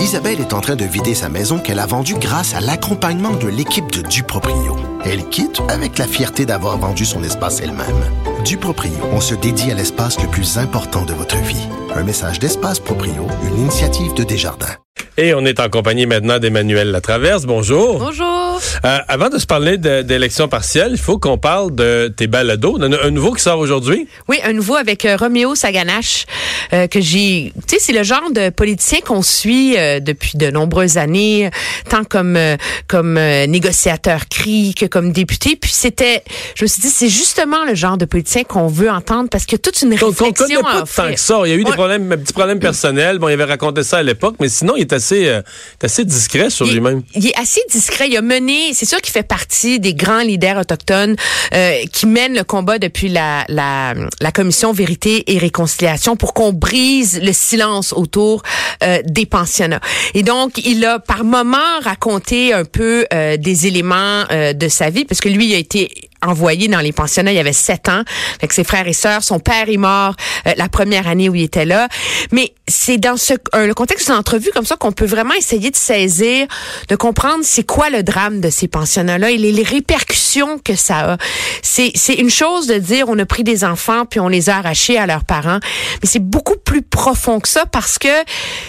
Isabelle est en train de vider sa maison qu'elle a vendue grâce à l'accompagnement de l'équipe de Duproprio. Elle quitte avec la fierté d'avoir vendu son espace elle-même. Duproprio, on se dédie à l'espace le plus important de votre vie. Un message d'Espace Proprio, une initiative de Desjardins. Et on est en compagnie maintenant d'Emmanuel Latraverse. Bonjour. Bonjour. Euh, avant de se parler d'élections partielles, il faut qu'on parle de tes balados. Un, un nouveau qui sort aujourd'hui? Oui, un nouveau avec euh, Roméo Saganache euh, que j'ai. Tu sais, c'est le genre de politicien qu'on suit euh, depuis de nombreuses années, tant comme euh, comme négociateur CRI que comme député. Puis c'était, je me suis dit, c'est justement le genre de politicien qu'on veut entendre parce que toute une réflexion. Qu'on connaît pas tant que ça. Il y a eu des problèmes, petits problèmes personnels. Bon, il avait raconté ça à l'époque, mais sinon, il est assez, euh, assez discret sur lui-même. Il est assez discret. Il a mené, c'est sûr qu'il fait partie des grands leaders autochtones euh, qui mènent le combat depuis la, la, la commission Vérité et Réconciliation pour qu'on brise le silence autour euh, des pensionnats. Et donc, il a par moments raconté un peu euh, des éléments euh, de sa vie, parce que lui, il a été envoyé dans les pensionnats, il avait sept ans, avec ses frères et sœurs. Son père est mort euh, la première année où il était là. Mais c'est dans ce euh, le contexte d'une entrevue comme ça qu'on peut vraiment essayer de saisir, de comprendre c'est quoi le drame de ces pensionnats-là et les, les, répercussions que ça a. C'est, c'est une chose de dire on a pris des enfants puis on les a arrachés à leurs parents, mais c'est beaucoup plus profond que ça parce que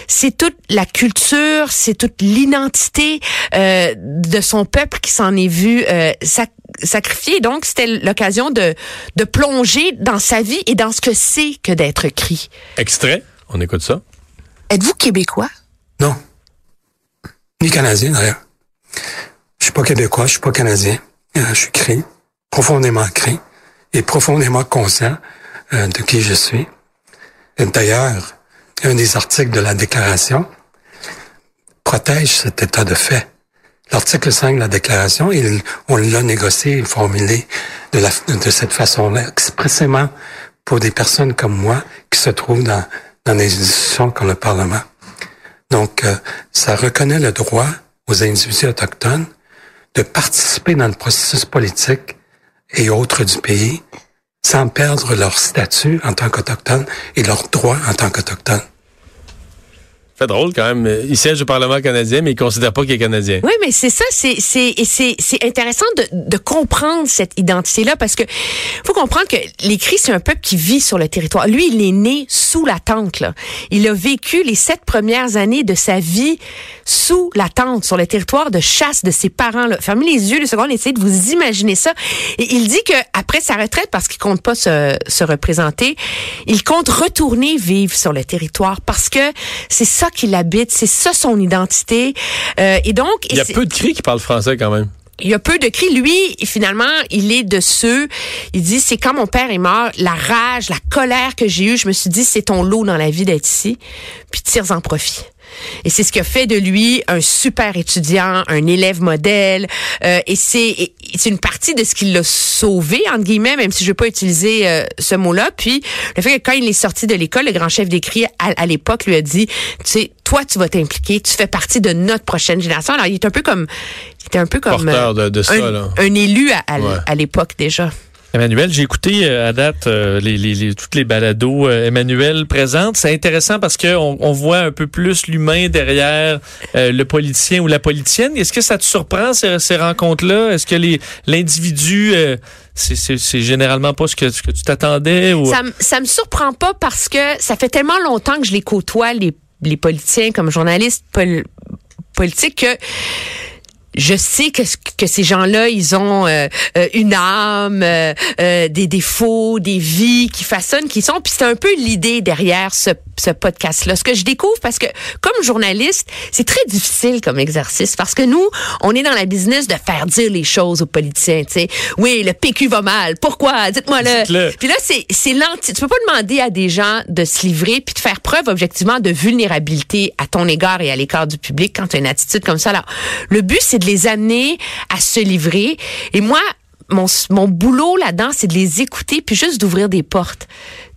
c'est toute la culture, c'est toute l'identité euh, de son peuple qui s'en est vu euh, sacrifié. Donc, c'était l'occasion de, de plonger dans sa vie et dans ce que c'est que d'être cri. Extrait, on écoute ça. Êtes-vous québécois? Non. Ni canadien, d'ailleurs. Je suis pas québécois, je suis pas canadien. Euh, je suis cri, profondément cri, et profondément conscient euh, de qui je suis. Et d'ailleurs, un des articles de la déclaration protège cet état de fait. L'article 5 de la déclaration, il, on l'a négocié et formulé de, la, de cette façon-là, expressément pour des personnes comme moi qui se trouvent dans, dans des institutions comme le Parlement. Donc, euh, ça reconnaît le droit aux individus autochtones de participer dans le processus politique et autres du pays sans perdre leur statut en tant qu'autochtone et leurs droits en tant qu'autochtone fait drôle quand même. Il siège au Parlement canadien, mais il considère pas qu'il est canadien. Oui, mais c'est ça, c'est c'est c'est c'est intéressant de, de comprendre cette identité-là parce que faut comprendre que les Cris, c'est un peuple qui vit sur le territoire. Lui, il est né sous la tente. Là. Il a vécu les sept premières années de sa vie sous la tente, sur le territoire de chasse de ses parents. Là. Fermez les yeux deux secondes, essayez de vous imaginer ça. Et il dit que après sa retraite, parce qu'il compte pas se, se représenter, il compte retourner vivre sur le territoire parce que c'est ça qu'il habite, c'est ça son identité. Euh, et donc, il y a peu de cris qui parlent français quand même. Il y a peu de cris. Lui, finalement, il est de ceux. Il dit, c'est quand mon père est mort, la rage, la colère que j'ai eue, je me suis dit, c'est ton lot dans la vie d'être ici, puis tire en profit. Et c'est ce qui a fait de lui un super étudiant, un élève modèle. Euh, et c'est c'est une partie de ce qui l'a sauvé entre guillemets, même si je veux pas utiliser euh, ce mot-là. Puis le fait que quand il est sorti de l'école, le grand chef d'écrit à, à l'époque lui a dit, tu sais, toi tu vas t'impliquer, tu fais partie de notre prochaine génération. Alors il est un peu comme, il était un peu comme Porteur de, de ça, un, là. un élu à, à, ouais. à l'époque déjà. Emmanuel, j'ai écouté euh, à date euh, les, les, les, toutes les balados euh, Emmanuel présente. C'est intéressant parce qu'on on voit un peu plus l'humain derrière euh, le politicien ou la politicienne. Est-ce que ça te surprend ces, ces rencontres-là? Est-ce que les l'individu euh, c'est généralement pas ce que, ce que tu t'attendais ou... Ça, ça me surprend pas parce que ça fait tellement longtemps que je les côtoie les, les politiciens comme journalistes pol politiques que je sais que, que ces gens-là, ils ont euh, une âme, euh, euh, des défauts, des vies qui façonnent, qui sont. Puis c'est un peu l'idée derrière ce, ce podcast-là. Ce que je découvre, parce que comme journaliste, c'est très difficile comme exercice, parce que nous, on est dans la business de faire dire les choses aux politiciens. Tu sais, oui, le PQ va mal. Pourquoi? Dites-moi le. Puis là, c'est c'est lenti. Tu peux pas demander à des gens de se livrer puis de faire preuve objectivement de vulnérabilité à ton égard et à l'égard du public quand tu as une attitude comme ça. Alors, le but, c'est de les amener à se livrer. Et moi, mon, mon boulot là-dedans, c'est de les écouter puis juste d'ouvrir des portes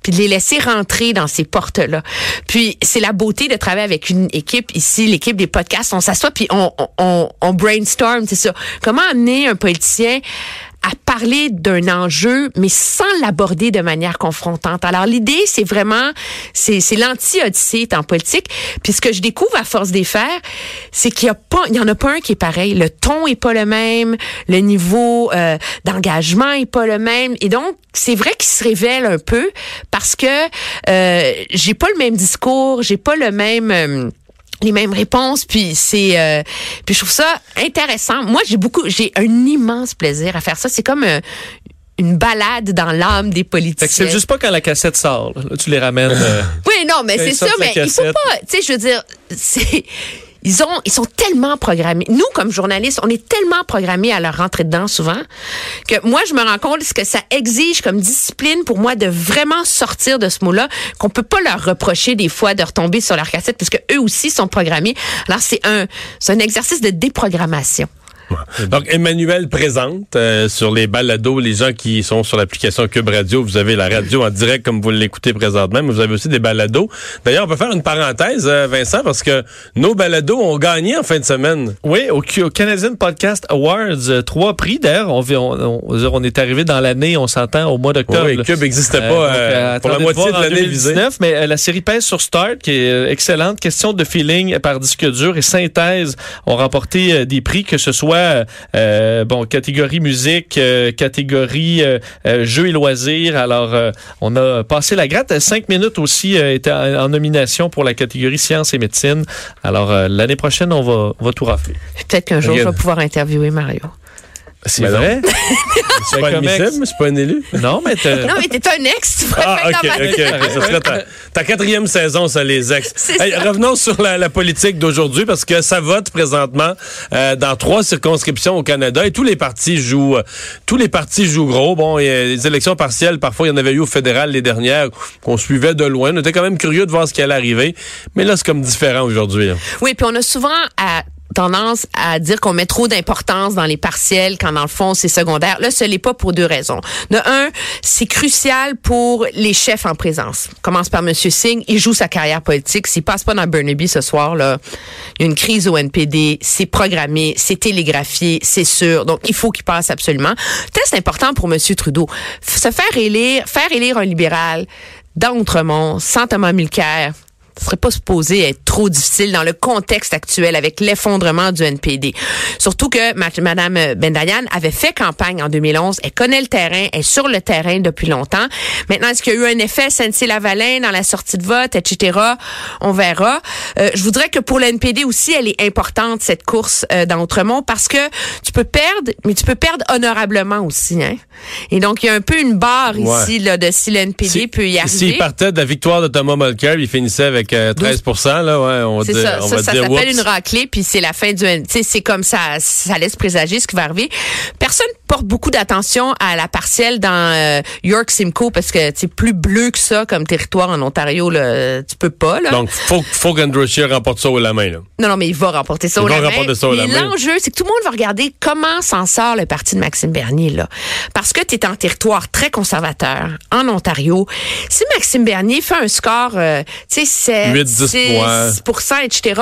puis de les laisser rentrer dans ces portes-là. Puis c'est la beauté de travailler avec une équipe ici, l'équipe des podcasts. On s'assoit puis on, on, on brainstorm, c'est ça. Comment amener un politicien à parler d'un enjeu, mais sans l'aborder de manière confrontante. Alors l'idée, c'est vraiment, c'est, l'anti-odyssée en politique. Puis ce que je découvre à force d'y faire, c'est qu'il y a pas, il y en a pas un qui est pareil. Le ton est pas le même, le niveau euh, d'engagement est pas le même, et donc c'est vrai qu'il se révèle un peu parce que euh, j'ai pas le même discours, j'ai pas le même euh, les mêmes réponses puis c'est euh, puis je trouve ça intéressant moi j'ai beaucoup j'ai un immense plaisir à faire ça c'est comme euh, une balade dans l'âme des politiciens. c'est juste pas quand la cassette sort. Là, tu les ramènes. Euh, oui, non, mais c'est ça, mais il faut pas. Tu sais, je veux dire, c'est ils ont, ils sont tellement programmés. Nous, comme journalistes, on est tellement programmés à leur rentrer dedans souvent que moi, je me rends compte ce que ça exige comme discipline pour moi de vraiment sortir de ce mot-là, qu'on peut pas leur reprocher des fois de retomber sur leur cassette parce que eux aussi sont programmés. Alors c'est un, c'est un exercice de déprogrammation. Donc, Emmanuel présente euh, sur les balados, les gens qui sont sur l'application Cube Radio, vous avez la radio en direct comme vous l'écoutez présentement, mais vous avez aussi des balados. D'ailleurs, on peut faire une parenthèse, euh, Vincent, parce que nos balados ont gagné en fin de semaine. Oui, au, Canadian Podcast Awards, euh, trois prix. D'ailleurs, on, on, on, est arrivé dans l'année, on s'entend, au mois d'octobre. Oui, Cube n'existait pas pour la moitié de, l'année visée. Mais la série pèse sur Start, qui est excellente. Question de feeling par disque dur et synthèse ont remporté des prix, que ce soit euh, bon catégorie musique, euh, catégorie euh, jeux et loisirs. Alors on a passé la gratte. Cinq minutes aussi était en, nomination pour la catégorie sciences et médecine. Alors l'année prochaine on va on va tout rafler. Peut-être qu'un jour je vais pouvoir interviewer Mario. C'est ben vrai? c'est pas admissible, c'est pas un élu. Non, mais t'es... Non, mais t'es un ex, tu Ah, OK, OK. Ça serait ta, quatrième saison, ça, les ex. Hey, revenons sur la, la politique d'aujourd'hui, parce que ça vote présentement euh, dans trois circonscriptions au Canada et tous les partis jouent euh, tous les partis jouent gros. Bon, il y a les élections partielles, parfois, il y en avait eu au fédéral les dernières qu'on suivait de loin. On était quand même curieux de voir ce qui allait arriver. Mais là, c'est comme différent aujourd'hui. Hein. Oui, puis on a souvent à tendance à dire qu'on met trop d'importance dans les partiels quand dans le fond c'est secondaire. Là, ce n'est pas pour deux raisons. De un, c'est crucial pour les chefs en présence. commence par Monsieur Singh, il joue sa carrière politique. S'il passe pas dans Burnaby ce soir il y a une crise au NPD, c'est programmé, c'est télégraphié, c'est sûr. Donc il faut qu'il passe absolument. Test important pour Monsieur Trudeau, se faire élire, faire élire un libéral d'Outremont, sans Thomas Mulcair, ce serait pas supposé être trop difficile dans le contexte actuel avec l'effondrement du NPD. Surtout que Mme Bendayan avait fait campagne en 2011. Elle connaît le terrain, elle est sur le terrain depuis longtemps. Maintenant, est-ce qu'il y a eu un effet Sentier-Lavalin dans la sortie de vote, etc.? On verra. Euh, je voudrais que pour le NPD aussi, elle est importante, cette course euh, dans Outremont, parce que tu peux perdre, mais tu peux perdre honorablement aussi. Hein? Et donc, il y a un peu une barre ici là, de si le NPD peut y arriver. S'il partait de la victoire de Thomas Mulcair, il finissait avec 13 euh, là, ouais, on va dire, ça, ça, ça s'appelle une raclée, puis c'est la fin du, c'est comme ça, ça laisse présager ce qui va arriver. Personne porte beaucoup d'attention à la partielle dans euh, York Simcoe parce que c'est plus bleu que ça comme territoire en Ontario, là, tu peux pas. Là. Donc faut faut qu'Andrew Scheer remporte ça au la main. Là. Non, non, mais il va remporter ça il au va la remporter Ça au la main. L'enjeu, c'est que tout le monde va regarder comment s'en sort le parti de Maxime Bernier là, parce que tu es en territoire très conservateur en Ontario. Si Maxime Bernier fait un score, euh, tu sais, 8, 10 etc.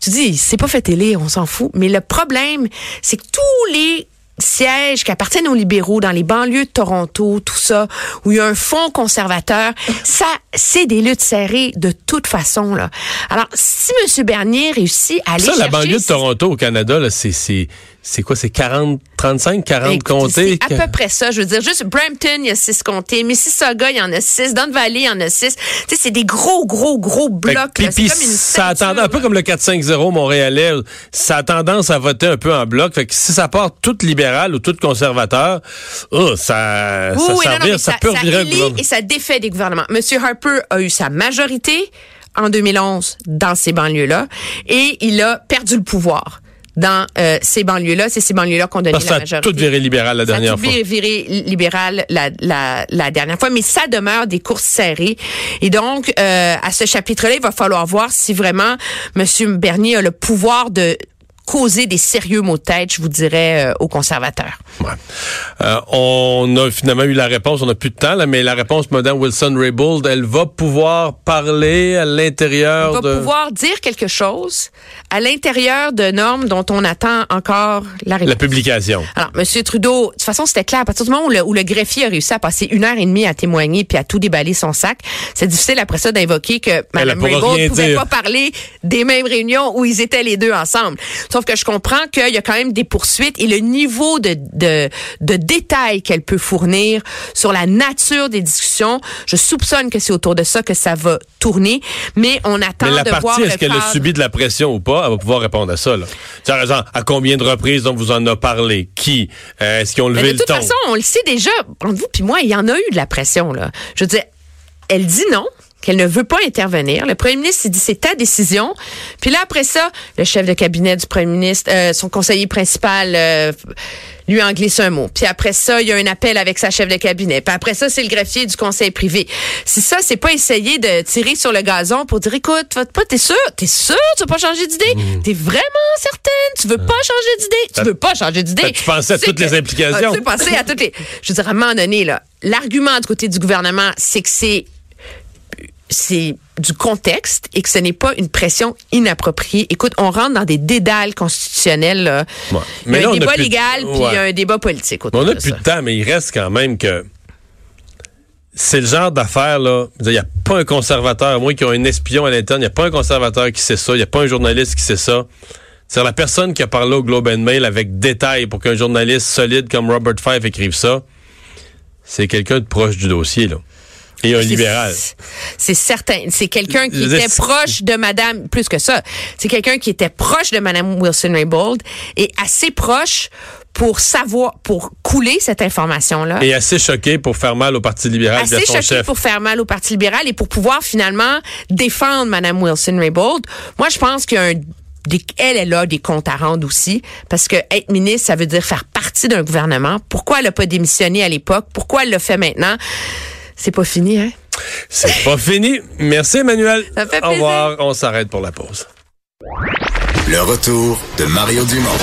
Tu dis, c'est pas fait télé, on s'en fout. Mais le problème, c'est que tous les sièges qui appartiennent aux libéraux dans les banlieues de Toronto, tout ça, où il y a un fonds conservateur, ça, c'est des luttes serrées de toute façon. Là. Alors, si M. Bernier réussit à aller Ça, la banlieue de Toronto au Canada, là, c'est c'est quoi, c'est 40, 35, 40 comtés? C'est à peu près ça. Je veux dire, juste Brampton, il y a 6 comtés. Mississauga, il y en a 6. Don Valley, il y en a 6. Tu sais, c'est des gros, gros, gros blocs. Puis, puis ça a tendance, un peu comme le 4-5-0 montréalais, ça a tendance à voter un peu en bloc. Fait que si ça part toute libérale ou toute conservateur, oh, ça, ça, ça, ça, peut ça et ça défait des gouvernements. Monsieur Harper a eu sa majorité en 2011 dans ces banlieues-là et il a perdu le pouvoir dans euh, ces banlieues-là. C'est ces banlieues-là qu'on donnait la majorité. Ça a tout viré libéral la dernière fois. Ça a tout viré libéral la, la, la, dernière fois, mais ça demeure des courses serrées. Et donc, euh, à ce chapitre-là, il va falloir voir si vraiment M. Bernier a le pouvoir de causé des sérieux maux de tête, je vous dirais, euh, aux conservateurs. Ouais. Euh, on a finalement eu la réponse, on n'a plus de temps, là, mais la réponse, Mme Wilson-Raybould, elle va pouvoir parler à l'intérieur Elle de... va pouvoir dire quelque chose à l'intérieur de normes dont on attend encore la réponse. La publication. Alors, M. Trudeau, de toute façon, c'était clair. À partir du moment où le, où le greffier a réussi à passer une heure et demie à témoigner puis à tout déballer son sac, c'est difficile après ça d'invoquer que Mme Raybould rien pouvait dire. pas parler des mêmes réunions où ils étaient les deux ensemble. Sauf que je comprends qu'il y a quand même des poursuites et le niveau de, de, de détails qu'elle peut fournir sur la nature des discussions, je soupçonne que c'est autour de ça que ça va tourner, mais on attend Mais la de voir partie, le est-ce qu'elle a subi de la pression ou pas? Elle va pouvoir répondre à ça. Là. Tu as raison. À combien de reprises on vous en a parlé? Qui? Euh, est-ce qu'ils ont Mais levé de le toute ton? façon, on le sait déjà, entre vous puis moi, il y en a eu de la pression. Là. Je veux dire, elle dit non qu'elle ne veut pas intervenir. Le premier ministre s'est dit c'est ta décision. Puis là après ça, le chef de cabinet du premier ministre, euh, son conseiller principal euh, lui en glisse un mot. Puis après ça, il y a un appel avec sa chef de cabinet. Puis après ça, c'est le greffier du conseil privé. Si ça, c'est pas essayer de tirer sur le gazon pour dire écoute, pas, t'es sûr, t'es sûr, tu veux pas changer d'idée, t'es vraiment certaine, tu veux pas changer d'idée, tu veux pas changer d'idée. Tu pensais à toutes les implications. Ah, tu pensais à toutes les. Je veux dire, à un moment donné, là, l'argument du côté du gouvernement, c'est que c'est c'est du contexte et que ce n'est pas une pression inappropriée. Écoute, on rentre dans des dédales constitutionnels. Là. Ouais. Il y a là, un débat plus de- légal, puis il y a Ouais. un débat politique On a de plus de temps, mais il reste quand même que c'est le genre d'affaire là. Il n'y a pas un conservateur, à moins qu'ils ont un espion à l'interne, il n'y a pas un conservateur qui sait ça, il n'y a pas un journaliste qui sait ça. C'est la personne qui a parlé au Globe and Mail avec détail pour qu'un journaliste solide comme Robert Fife écrive ça. C'est quelqu'un de proche du dossier là. Et un libéral. C'est certain. C'est quelqu'un qui était proche de Madame, plus que ça. C'est quelqu'un qui était proche de Madame Wilson-Raybould et assez proche pour savoir, pour couler cette information-là. Et assez choqué pour faire mal au Parti libéral assez son choqué chef. pour faire mal au Parti libéral et pour pouvoir finalement défendre Mme Wilson-Raybould. Moi, je pense qu'il y a un des- elle, elle a des comptes à rendre aussi, parce que être ministre, ça veut dire faire partie d'un gouvernement. Pourquoi elle n'a pas démissionné à l'époque? Pourquoi elle le fait maintenant? C'est pas fini, hein? C'est pas fini. Merci Emmanuel. Ça fait Au revoir. On s'arrête pour la pause. Le retour de Mario Dumont.